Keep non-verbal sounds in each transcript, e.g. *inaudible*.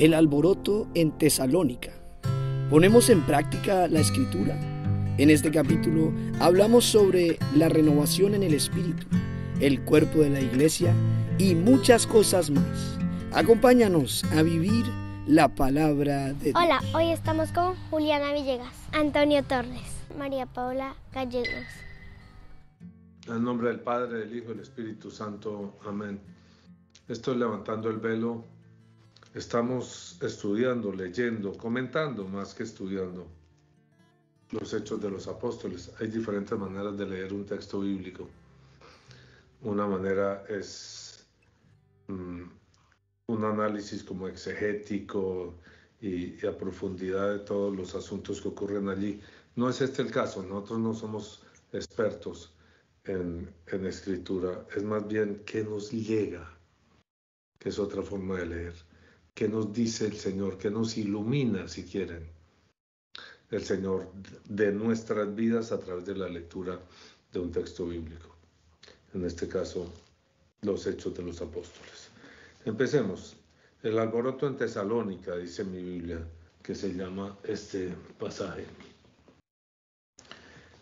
el alboroto en Tesalónica. Ponemos en práctica la escritura. En este capítulo hablamos sobre la renovación en el espíritu, el cuerpo de la iglesia y muchas cosas más. Acompáñanos a vivir la palabra de Dios. Hola, hoy estamos con Juliana Villegas, Antonio Torres, María Paula Gallegos. En nombre del Padre, del Hijo y del Espíritu Santo. Amén. Estoy levantando el velo Estamos estudiando, leyendo, comentando más que estudiando los hechos de los apóstoles. Hay diferentes maneras de leer un texto bíblico. Una manera es mm, un análisis como exegético y, a profundidad de todos los asuntos que ocurren allí. No es este el caso, nosotros no somos expertos en, en escritura, es más bien que nos llega, que es otra forma de leer que nos dice el Señor, que nos ilumina, si quieren, el Señor de nuestras vidas a través de la lectura de un texto bíblico. En este caso, los hechos de los apóstoles. Empecemos. El alboroto en Tesalónica, dice mi Biblia, que se llama este pasaje.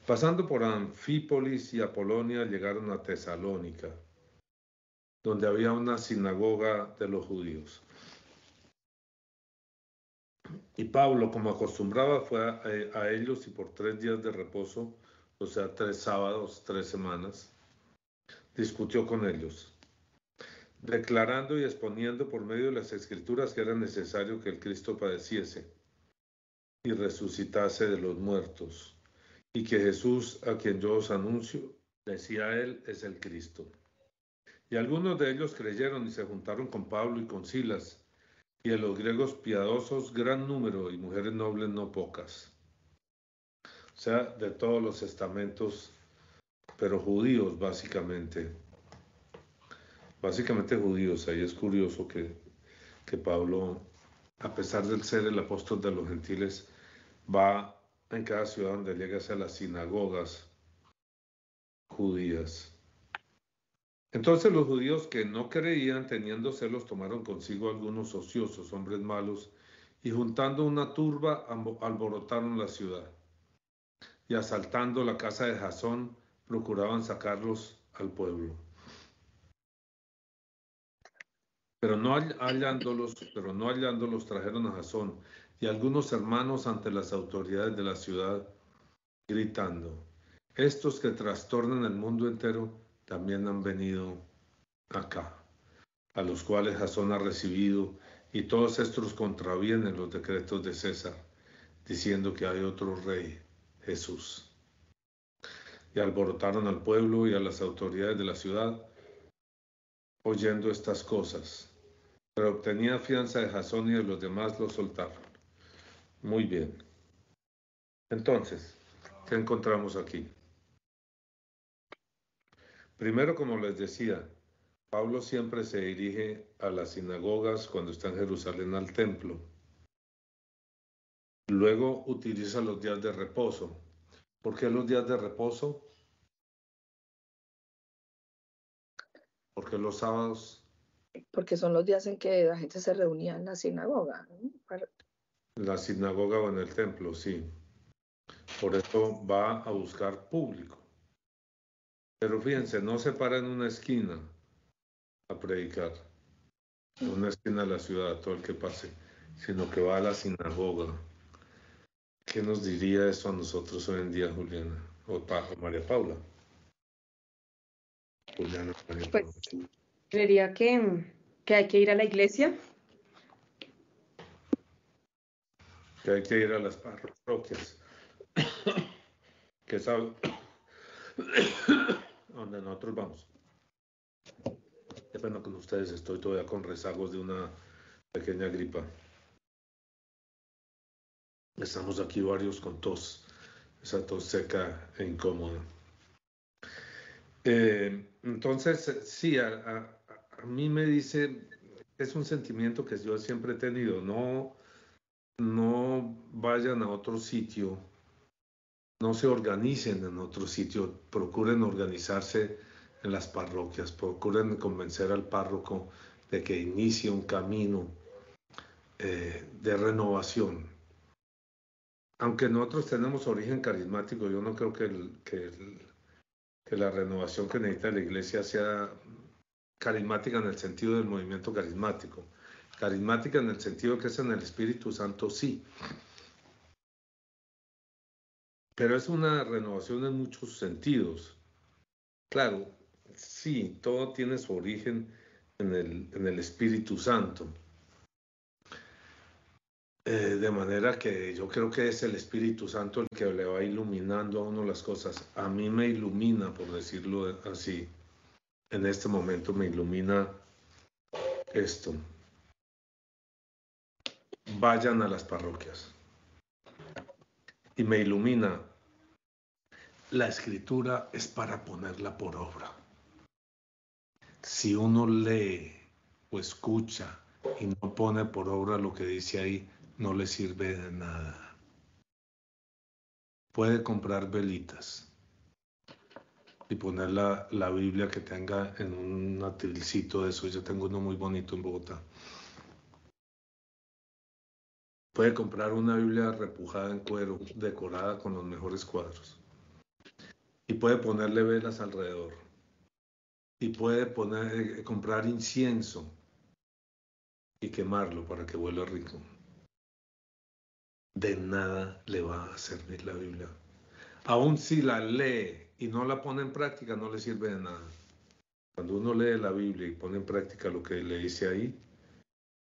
Pasando por Anfípolis y Apolonia, llegaron a Tesalónica, donde había una sinagoga de los judíos. Y Pablo, como acostumbraba, fue a, ellos y por tres días de reposo, o sea, tres sábados, tres semanas, discutió con ellos, declarando y exponiendo por medio de las escrituras que era necesario que el Cristo padeciese y resucitase de los muertos, y que Jesús, a quien yo os anuncio, decía él, es el Cristo. Y algunos de ellos creyeron y se juntaron con Pablo y con Silas, y de los griegos piadosos gran número y mujeres nobles no pocas. O sea, de todos los estamentos, pero judíos básicamente. Básicamente judíos. Ahí es curioso que, que Pablo, a pesar de ser el apóstol de los gentiles, va en cada ciudad donde llega a las sinagogas judías. Entonces los judíos que no creían, teniendo celos, tomaron consigo algunos ociosos, hombres malos, y juntando una turba, alborotaron la ciudad. Y asaltando la casa de Jasón, procuraban sacarlos al pueblo. Pero no hallándolos, pero no hallándolos trajeron a Jasón y algunos hermanos ante las autoridades de la ciudad, gritando, estos que trastornan el mundo entero, también han venido acá, a los cuales Jasón ha recibido, y todos estos contravienen los decretos de César, diciendo que hay otro rey, Jesús. Y alborotaron al pueblo y a las autoridades de la ciudad, oyendo estas cosas, pero obtenía fianza de Jasón y de los demás lo soltaron. Muy bien. Entonces, ¿qué encontramos aquí? Primero, como les decía, Pablo siempre se dirige a las sinagogas cuando está en Jerusalén al templo. Luego utiliza los días de reposo. ¿Por qué los días de reposo? Porque los sábados. Porque son los días en que la gente se reunía en la sinagoga. La sinagoga o en el templo, sí. Por eso va a buscar público. Pero fíjense, no se para en una esquina a predicar, en una esquina de la ciudad, todo el que pase, sino que va a la sinagoga. ¿Qué nos diría eso a nosotros hoy en día, Juliana? O, María Paula. Juliana, María pues, Creería que, que hay que ir a la iglesia. Que hay que ir a las parroquias. *coughs* que sabe donde nosotros vamos. Depende con ustedes, estoy todavía con rezagos de una pequeña gripa. Estamos aquí varios con tos, esa tos seca e incómoda. Eh, entonces, sí, a, a, mí me dice, es un sentimiento que yo siempre he tenido, no, no vayan a otro sitio no se organicen en otro sitio, procuren organizarse en las parroquias, procuren convencer al párroco de que inicie un camino eh, de renovación. Aunque nosotros tenemos origen carismático, yo no creo que, que la renovación que necesita la iglesia sea carismática en el sentido del movimiento carismático. Carismática en el sentido que es en el Espíritu Santo, sí. Pero es una renovación en muchos sentidos. Claro, sí, todo tiene su origen en el, Espíritu Santo. Eh, de manera que yo creo que es el Espíritu Santo el que le va iluminando a uno las cosas. A mí me ilumina, por decirlo así. En este momento me ilumina esto. Vayan a las parroquias. Y me ilumina. La escritura es para ponerla por obra si uno lee o escucha y no pone por obra lo que dice ahí, no le sirve de nada. Puede comprar velitas y poner la, Biblia que tenga en un atilcito de eso. Yo tengo uno muy bonito en Bogotá. Puede comprar una Biblia repujada en cuero, decorada con los mejores cuadros. Y puede ponerle velas alrededor y puede poner, eh, comprar incienso y quemarlo para que huela rico. De nada le va a servir la Biblia. Aún si la lee y no la pone en práctica, no le sirve de nada. Cuando uno lee la Biblia y pone en práctica lo que le dice ahí,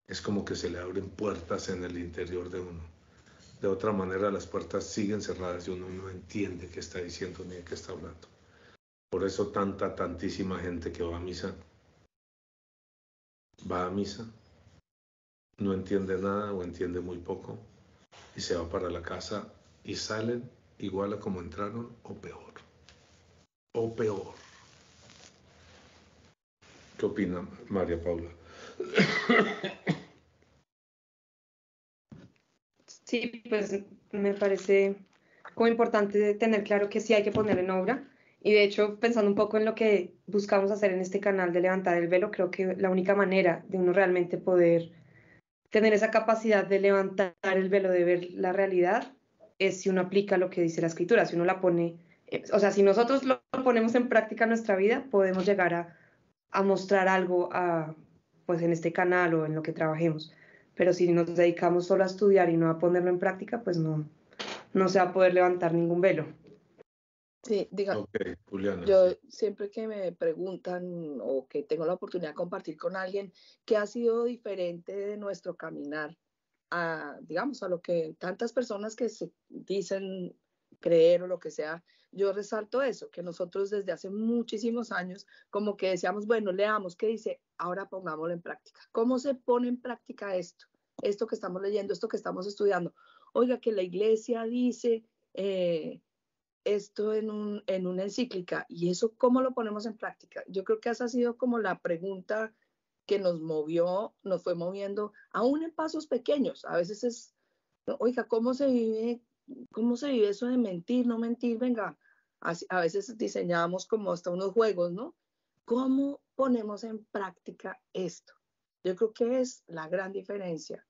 es como que se le abren puertas en el interior de uno. De otra manera, las puertas siguen cerradas y uno no entiende qué está diciendo ni de qué está hablando. Por eso tanta, tantísima gente que va a misa, va a misa, no entiende nada o entiende muy poco y se va para la casa y salen igual a como entraron o peor. O peor. ¿Qué opina María Paula? *coughs* Sí, pues me parece como importante tener claro que sí hay que poner en obra y de hecho, pensando un poco en lo que buscamos hacer en este canal de levantar el velo, creo que la única manera de uno realmente poder tener esa capacidad de levantar el velo, de ver la realidad, es si uno aplica lo que dice la escritura, si uno la pone, eh, o sea, si nosotros lo ponemos en práctica en nuestra vida, podemos llegar a, a mostrar algo a, pues en este canal o en lo que trabajemos. Pero si nos dedicamos solo a estudiar y no a ponerlo en práctica, pues no, no se va a poder levantar ningún velo. Sí, diga, yo siempre que me preguntan o que tengo la oportunidad de compartir con alguien qué ha sido diferente de nuestro caminar a, digamos, a lo que tantas personas que se dicen creer o lo que sea, yo resalto eso, que nosotros desde hace muchísimos años como que decíamos, bueno, leamos qué dice, ahora pongámoslo en práctica. ¿Cómo se pone en práctica esto? Esto que estamos leyendo, esto que estamos estudiando. Oiga, que la iglesia dice... Eh, esto en, un, en una encíclica y eso cómo lo ponemos en práctica. Yo creo que esa ha sido como la pregunta que nos movió, nos fue moviendo, aún en pasos pequeños. A veces es, oiga, ¿cómo se vive, cómo se vive eso de mentir, no mentir? Venga, a veces diseñamos como hasta unos juegos, ¿no? ¿Cómo ponemos en práctica esto? Yo creo que es la gran diferencia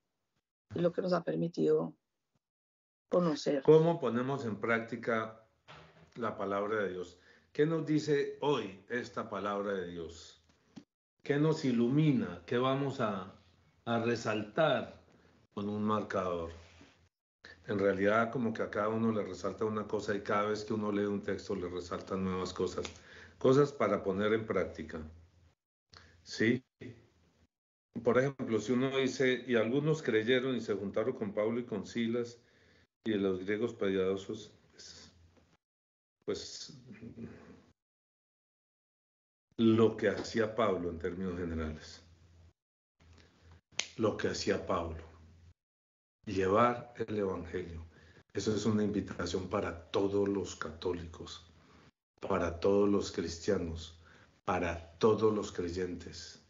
y lo que nos ha permitido conocer. ¿Cómo ponemos en práctica la palabra de Dios. ¿Qué nos dice hoy esta palabra de Dios? ¿Qué nos ilumina? ¿Qué vamos a, resaltar con un marcador? En realidad como que a cada uno le resalta una cosa y cada vez que uno lee un texto le resaltan nuevas cosas. Cosas para poner en práctica. ¿Sí? Por ejemplo, si uno dice, y algunos creyeron y se juntaron con Pablo y con Silas y los griegos piadosos pues lo que hacía Pablo en términos generales. Lo que hacía Pablo. Llevar el Evangelio. Eso es una invitación para todos los católicos, para todos los cristianos, para todos los creyentes,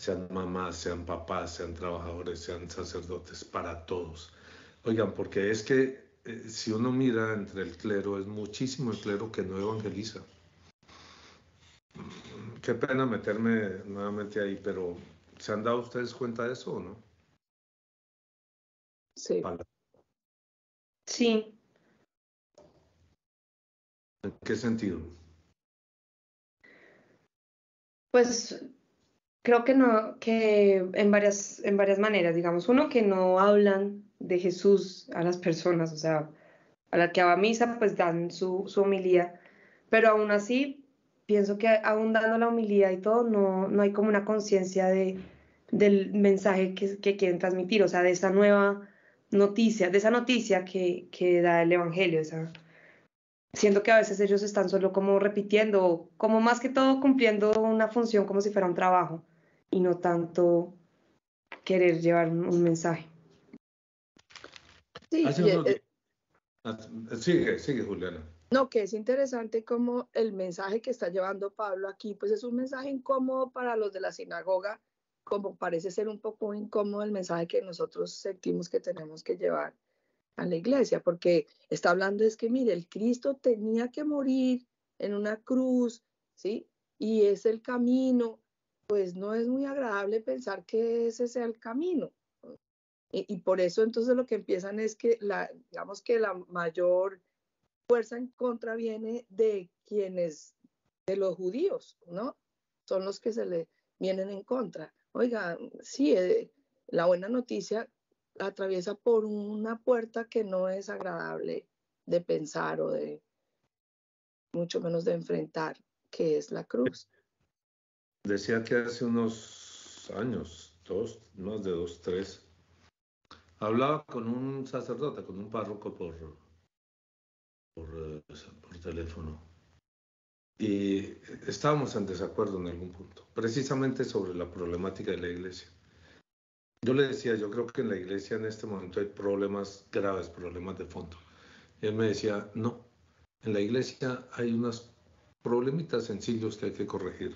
sean mamás, sean papás, sean trabajadores, sean sacerdotes, para todos. Oigan, porque es que eh, si uno mira entre el clero, es muchísimo el clero que no evangeliza. Qué pena meterme nuevamente ahí, pero ¿se han dado ustedes cuenta de eso o no? Sí. Sí. ¿En qué sentido? Pues creo que no, que en varias, en varias maneras, digamos, uno que no hablan de Jesús a las personas, o sea, a la que va a misa, pues dan su, su homilía, pero aún así, pienso que aún dando la homilía y todo, no, no hay como una conciencia de, del mensaje que, que, quieren transmitir, o sea, de esa nueva noticia, de esa noticia que, que da el Evangelio, o sea, siento que a veces ellos están solo como repitiendo, como más que todo cumpliendo una función como si fuera un trabajo y no tanto querer llevar un, mensaje. Sí, eh, ah, sigue, sigue Juliana. No, que es interesante como el mensaje que está llevando Pablo aquí, pues es un mensaje incómodo para los de la sinagoga, como parece ser un poco incómodo el mensaje que nosotros sentimos que tenemos que llevar a la iglesia, porque está hablando es que, mire, el Cristo tenía que morir en una cruz, ¿sí? Y es el camino, pues no es muy agradable pensar que ese sea el camino. Y, por eso entonces lo que empiezan es que, la, digamos que la mayor fuerza en contra viene de quienes, de los judíos, ¿no? Son los que se le vienen en contra. Oiga, sí, eh, la buena noticia atraviesa por una puerta que no es agradable de pensar o de, mucho menos de enfrentar, que es la cruz. Decía que hace unos años, dos, más de dos, tres, hablaba con un sacerdote, con un párroco por, por, eh, por teléfono. Y estábamos en desacuerdo en algún punto, precisamente sobre la problemática de la iglesia. Yo le decía, yo creo que en la iglesia en este momento hay problemas graves, problemas de fondo. Y él me decía, no, en la iglesia hay unos problemitas sencillos que hay que corregir,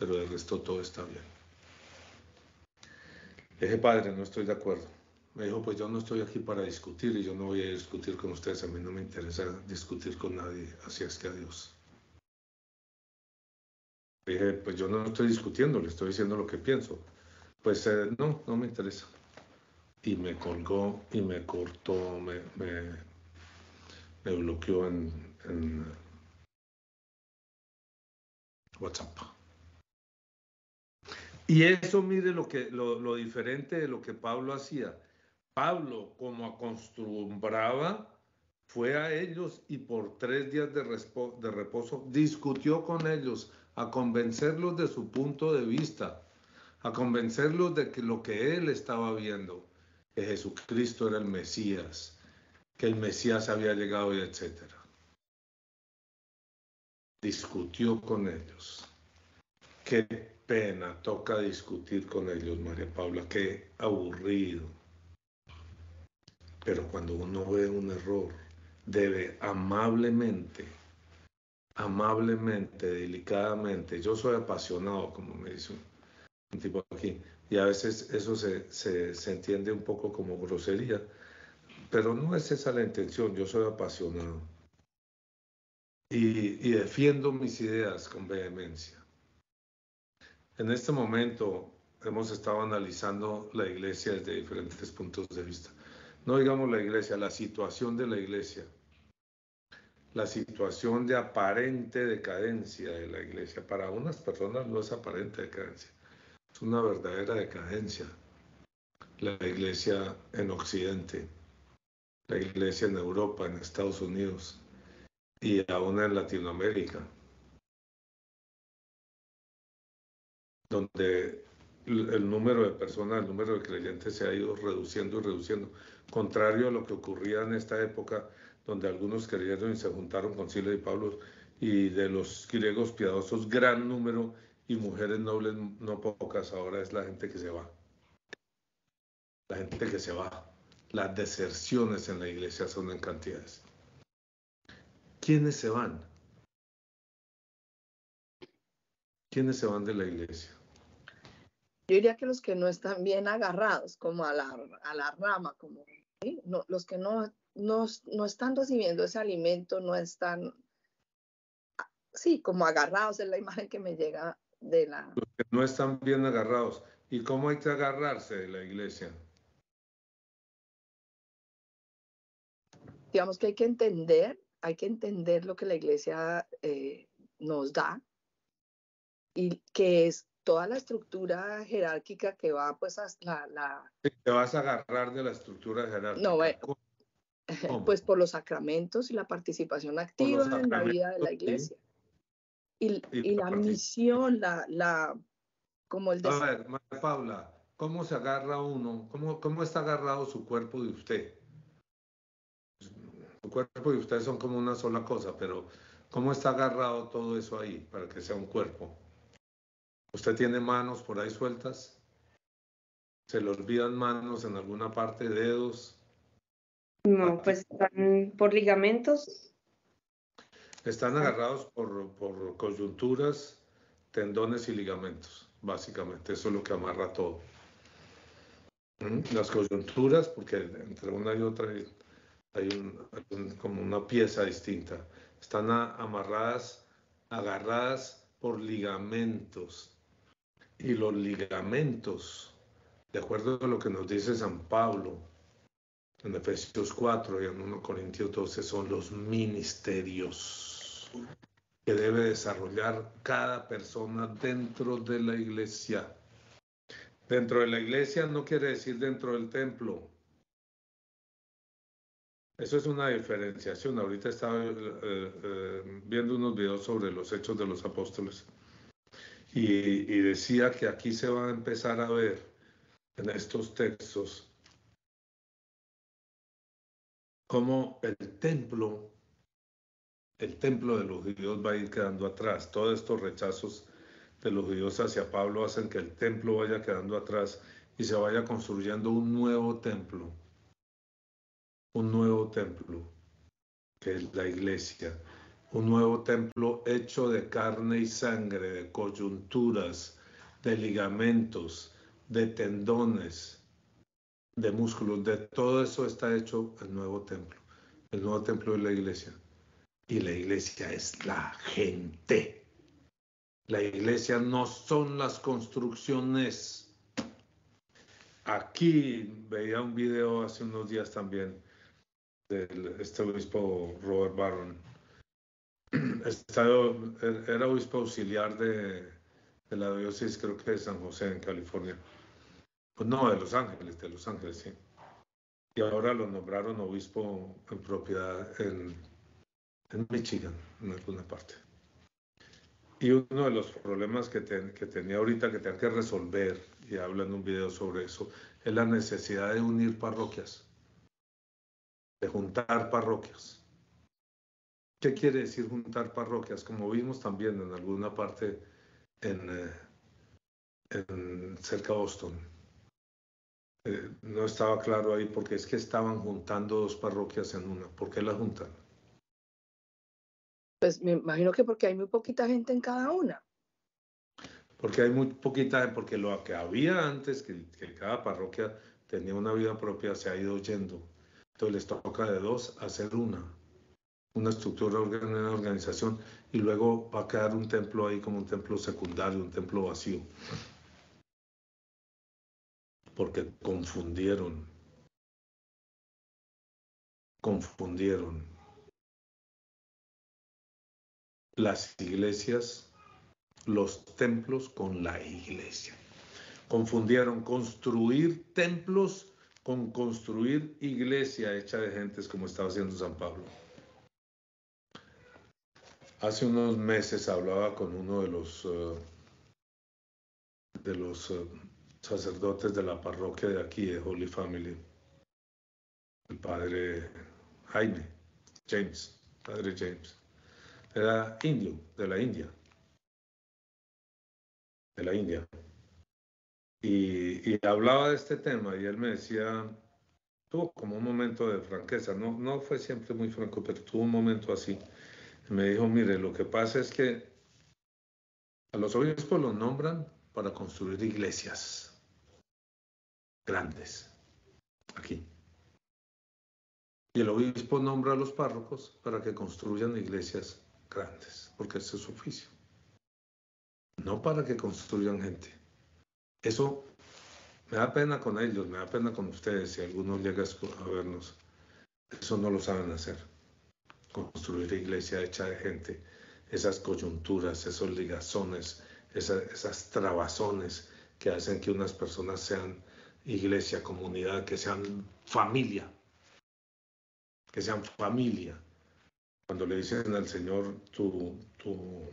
pero el resto todo está bien. Le dije, padre, no estoy de acuerdo. Me dijo, pues yo no estoy aquí para discutir y yo no voy a discutir con ustedes, a mí no me interesa discutir con nadie, así es que adiós. Dije, pues yo no estoy discutiendo, le estoy diciendo lo que pienso pues eh, no, no me interesa. Y me colgó y me cortó, me, me, bloqueó en, WhatsApp. Y eso, mire lo, que, lo, lo, diferente de lo que Pablo hacía. Pablo, como acostumbraba, fue a ellos y por tres días de, de reposo discutió con ellos a convencerlos de su punto de vista a convencerlos de que lo que él estaba viendo, que Jesucristo era el Mesías, que el Mesías había llegado y etcétera. Discutió con ellos. Qué pena toca discutir con ellos, María Paula, qué aburrido. Pero cuando uno ve un error, debe amablemente, amablemente, delicadamente, yo soy apasionado, como me dice tipo aquí. Y a veces eso se, se, entiende un poco como grosería, pero no es esa la intención, yo soy apasionado. Y, y defiendo mis ideas con vehemencia. En este momento hemos estado analizando la iglesia desde diferentes puntos de vista. No digamos la iglesia, la situación de la iglesia, la situación de aparente decadencia de la iglesia. Para unas personas no es aparente decadencia, es una verdadera decadencia. La iglesia en Occidente, la iglesia en Europa, en Estados Unidos y aún en Latinoamérica, donde el número de personas, el número de creyentes se ha ido reduciendo y reduciendo, contrario a lo que ocurría en esta época donde algunos creyeron y se juntaron con Sila y Pablo y de los griegos piadosos, gran número y mujeres nobles no pocas, ahora es la gente que se va. La gente que se va. Las deserciones en la iglesia son en cantidades. ¿Quiénes se van? ¿Quiénes se van de la iglesia? Yo diría que los que no están bien agarrados, como a la, a la rama, como los que no, no, no están recibiendo ese alimento, no están, sí, como agarrados, es la imagen que me llega los que no están bien agarrados. ¿Y cómo hay que agarrarse de la iglesia? digamos que hay que entender, hay que entender lo que la iglesia eh, nos da y que es toda la estructura jerárquica que va pues a la... la... Te vas a agarrar de la estructura jerárquica. No, pues por los sacramentos y la participación activa en la vida de la iglesia. Y, y, la misión, la, la, como el... A ver, María Paula, ¿cómo se agarra uno? ¿Cómo, ¿Cómo está agarrado su cuerpo de usted? Su cuerpo y usted son como una sola cosa, pero ¿cómo está agarrado todo eso ahí para que sea un cuerpo? ¿Usted tiene manos por ahí sueltas? ¿Se le olvidan manos en alguna parte, dedos? No, pues están por ligamentos. Están agarrados por, por coyunturas, tendones y ligamentos, básicamente. Eso es lo que amarra todo. Las coyunturas, porque entre una y otra hay, como una pieza distinta. Están amarradas, agarradas por ligamentos y los ligamentos, de acuerdo a lo que nos dice San Pablo en Efesios 4 y en 1 Corintios 12, son los ministerios que debe desarrollar cada persona dentro de la iglesia. Dentro de la iglesia no quiere decir dentro del templo. Eso es una diferenciación. Ahorita estaba eh, eh, viendo unos videos sobre los hechos de los apóstoles y, decía que aquí se va a empezar a ver en estos textos cómo el templo, el templo de los judíos va a ir quedando atrás. Todos estos rechazos de los judíos hacia Pablo hacen que el templo vaya quedando atrás y se vaya construyendo un nuevo templo. Un nuevo templo, que es la iglesia un nuevo templo hecho de carne y sangre, de coyunturas, de ligamentos, de tendones, de músculos, de todo eso está hecho el nuevo templo. El nuevo templo de la iglesia. Y la iglesia es la gente. La iglesia no son las construcciones. Aquí veía un video hace unos días también del este obispo Robert Barron *clears throat* estado, era obispo auxiliar de, la diócesis, creo que de San José, en California. Pues no, de Los Ángeles, de Los Ángeles, sí. Y ahora lo nombraron obispo en propiedad en, en Michigan, en alguna parte. Y uno de los problemas que, que tenía ahorita que tenía que resolver, y habla en un video sobre eso, es la necesidad de unir parroquias, de juntar parroquias. ¿Qué quiere decir juntar parroquias? Como vimos también en alguna parte en, eh, cerca de Boston. Eh, no estaba claro ahí porque es que estaban juntando dos parroquias en una. ¿Por qué la juntan? Pues me imagino que porque hay muy poquita gente en cada una. Porque hay muy poquita, porque lo que había antes, que, que cada parroquia tenía una vida propia, se ha ido yendo. Entonces les toca de dos hacer una una estructura, una organización, y luego va a quedar un templo ahí como un templo secundario, un templo vacío. Porque confundieron, confundieron las iglesias, los templos con la iglesia. Confundieron construir templos con construir iglesia hecha de gentes como estaba haciendo San Pablo. Hace unos meses hablaba con uno de los, eh, de los eh, sacerdotes de la parroquia de aquí, de Holy Family, el padre Jaime, James, padre James. Era indio, de la India. De la India. Y, hablaba de este tema y él me decía, tuvo como un momento de franqueza, no, no fue siempre muy franco, pero tuvo un momento así me dijo, mire, lo que pasa es que a los obispos los nombran para construir iglesias grandes aquí. Y el obispo nombra a los párrocos para que construyan iglesias grandes, porque ese es su oficio. No para que construyan gente. Eso me da pena con ellos, me da pena con ustedes si alguno llega a vernos. Eso no lo saben hacer. Construir iglesia hecha de gente, esas coyunturas, esos ligazones, esas, esas trabazones que hacen que unas personas sean iglesia, comunidad, que sean familia, que sean familia. Cuando le dicen al Señor, tu, tu,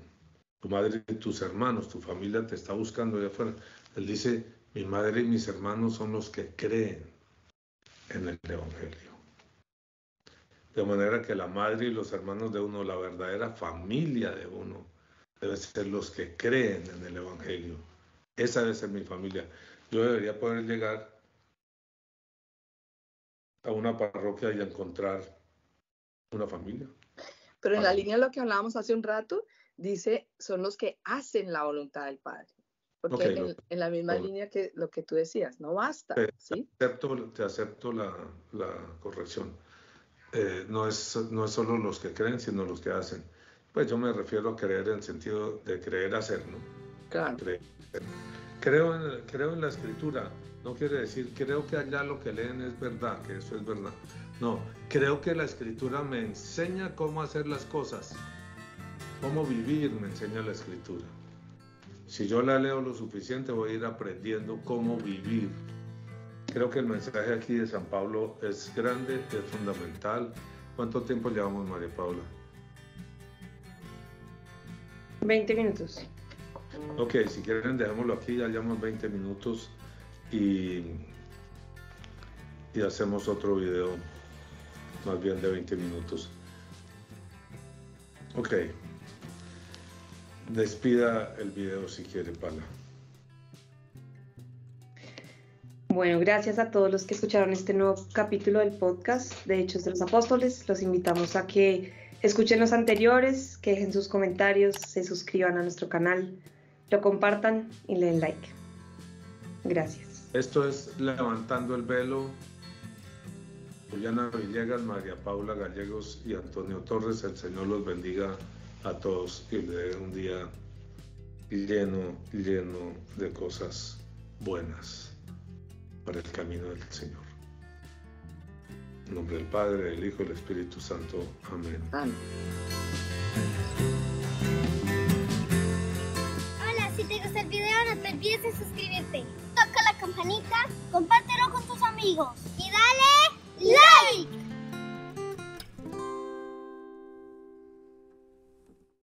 tu madre y tus hermanos, tu familia te está buscando allá afuera, Él dice, mi madre y mis hermanos son los que creen en el Evangelio. De manera que la madre y los hermanos de uno, la verdadera familia de uno, deben ser los que creen en el Evangelio. Esa debe ser mi familia. Yo debería poder llegar a una parroquia y encontrar una familia. Pero en la línea de lo que hablábamos hace un rato, dice, son los que hacen la voluntad del Padre. Porque en, la misma línea que lo que tú decías, no basta. Te, ¿sí? acepto, te acepto la, la corrección. Eh, no, es, no es solo los que creen, sino los que hacen. Pues yo me refiero a creer en sentido de creer hacer, ¿no? Claro. Creo, en, creo en la escritura. No quiere decir, creo que allá lo que leen es verdad, que eso es verdad. No, creo que la escritura me enseña cómo hacer las cosas. Cómo vivir me enseña la escritura. Si yo la leo lo suficiente, voy a ir aprendiendo cómo vivir. Creo que el mensaje aquí de San Pablo es grande, es fundamental. ¿Cuánto tiempo llevamos, María Paula? 20 minutos. Ok, si quieren dejémoslo aquí, ya llevamos 20 minutos y, y hacemos otro video más bien de 20 minutos. Ok. Despida el video si quiere, Pala. Bueno, gracias a todos los que escucharon este nuevo capítulo del podcast de Hechos de los Apóstoles. Los invitamos a que escuchen los anteriores, que dejen sus comentarios, se suscriban a nuestro canal, lo compartan y le den like. Gracias. Esto es Levantando el Velo. Juliana Villegas, María Paula Gallegos y Antonio Torres. El Señor los bendiga a todos y le dé un día lleno, lleno de cosas buenas para el camino del Señor. En nombre del Padre, del Hijo y del Espíritu Santo. Amén. Olvides de suscribirte. Toca la campanita, compártelo con tus amigos y dale like.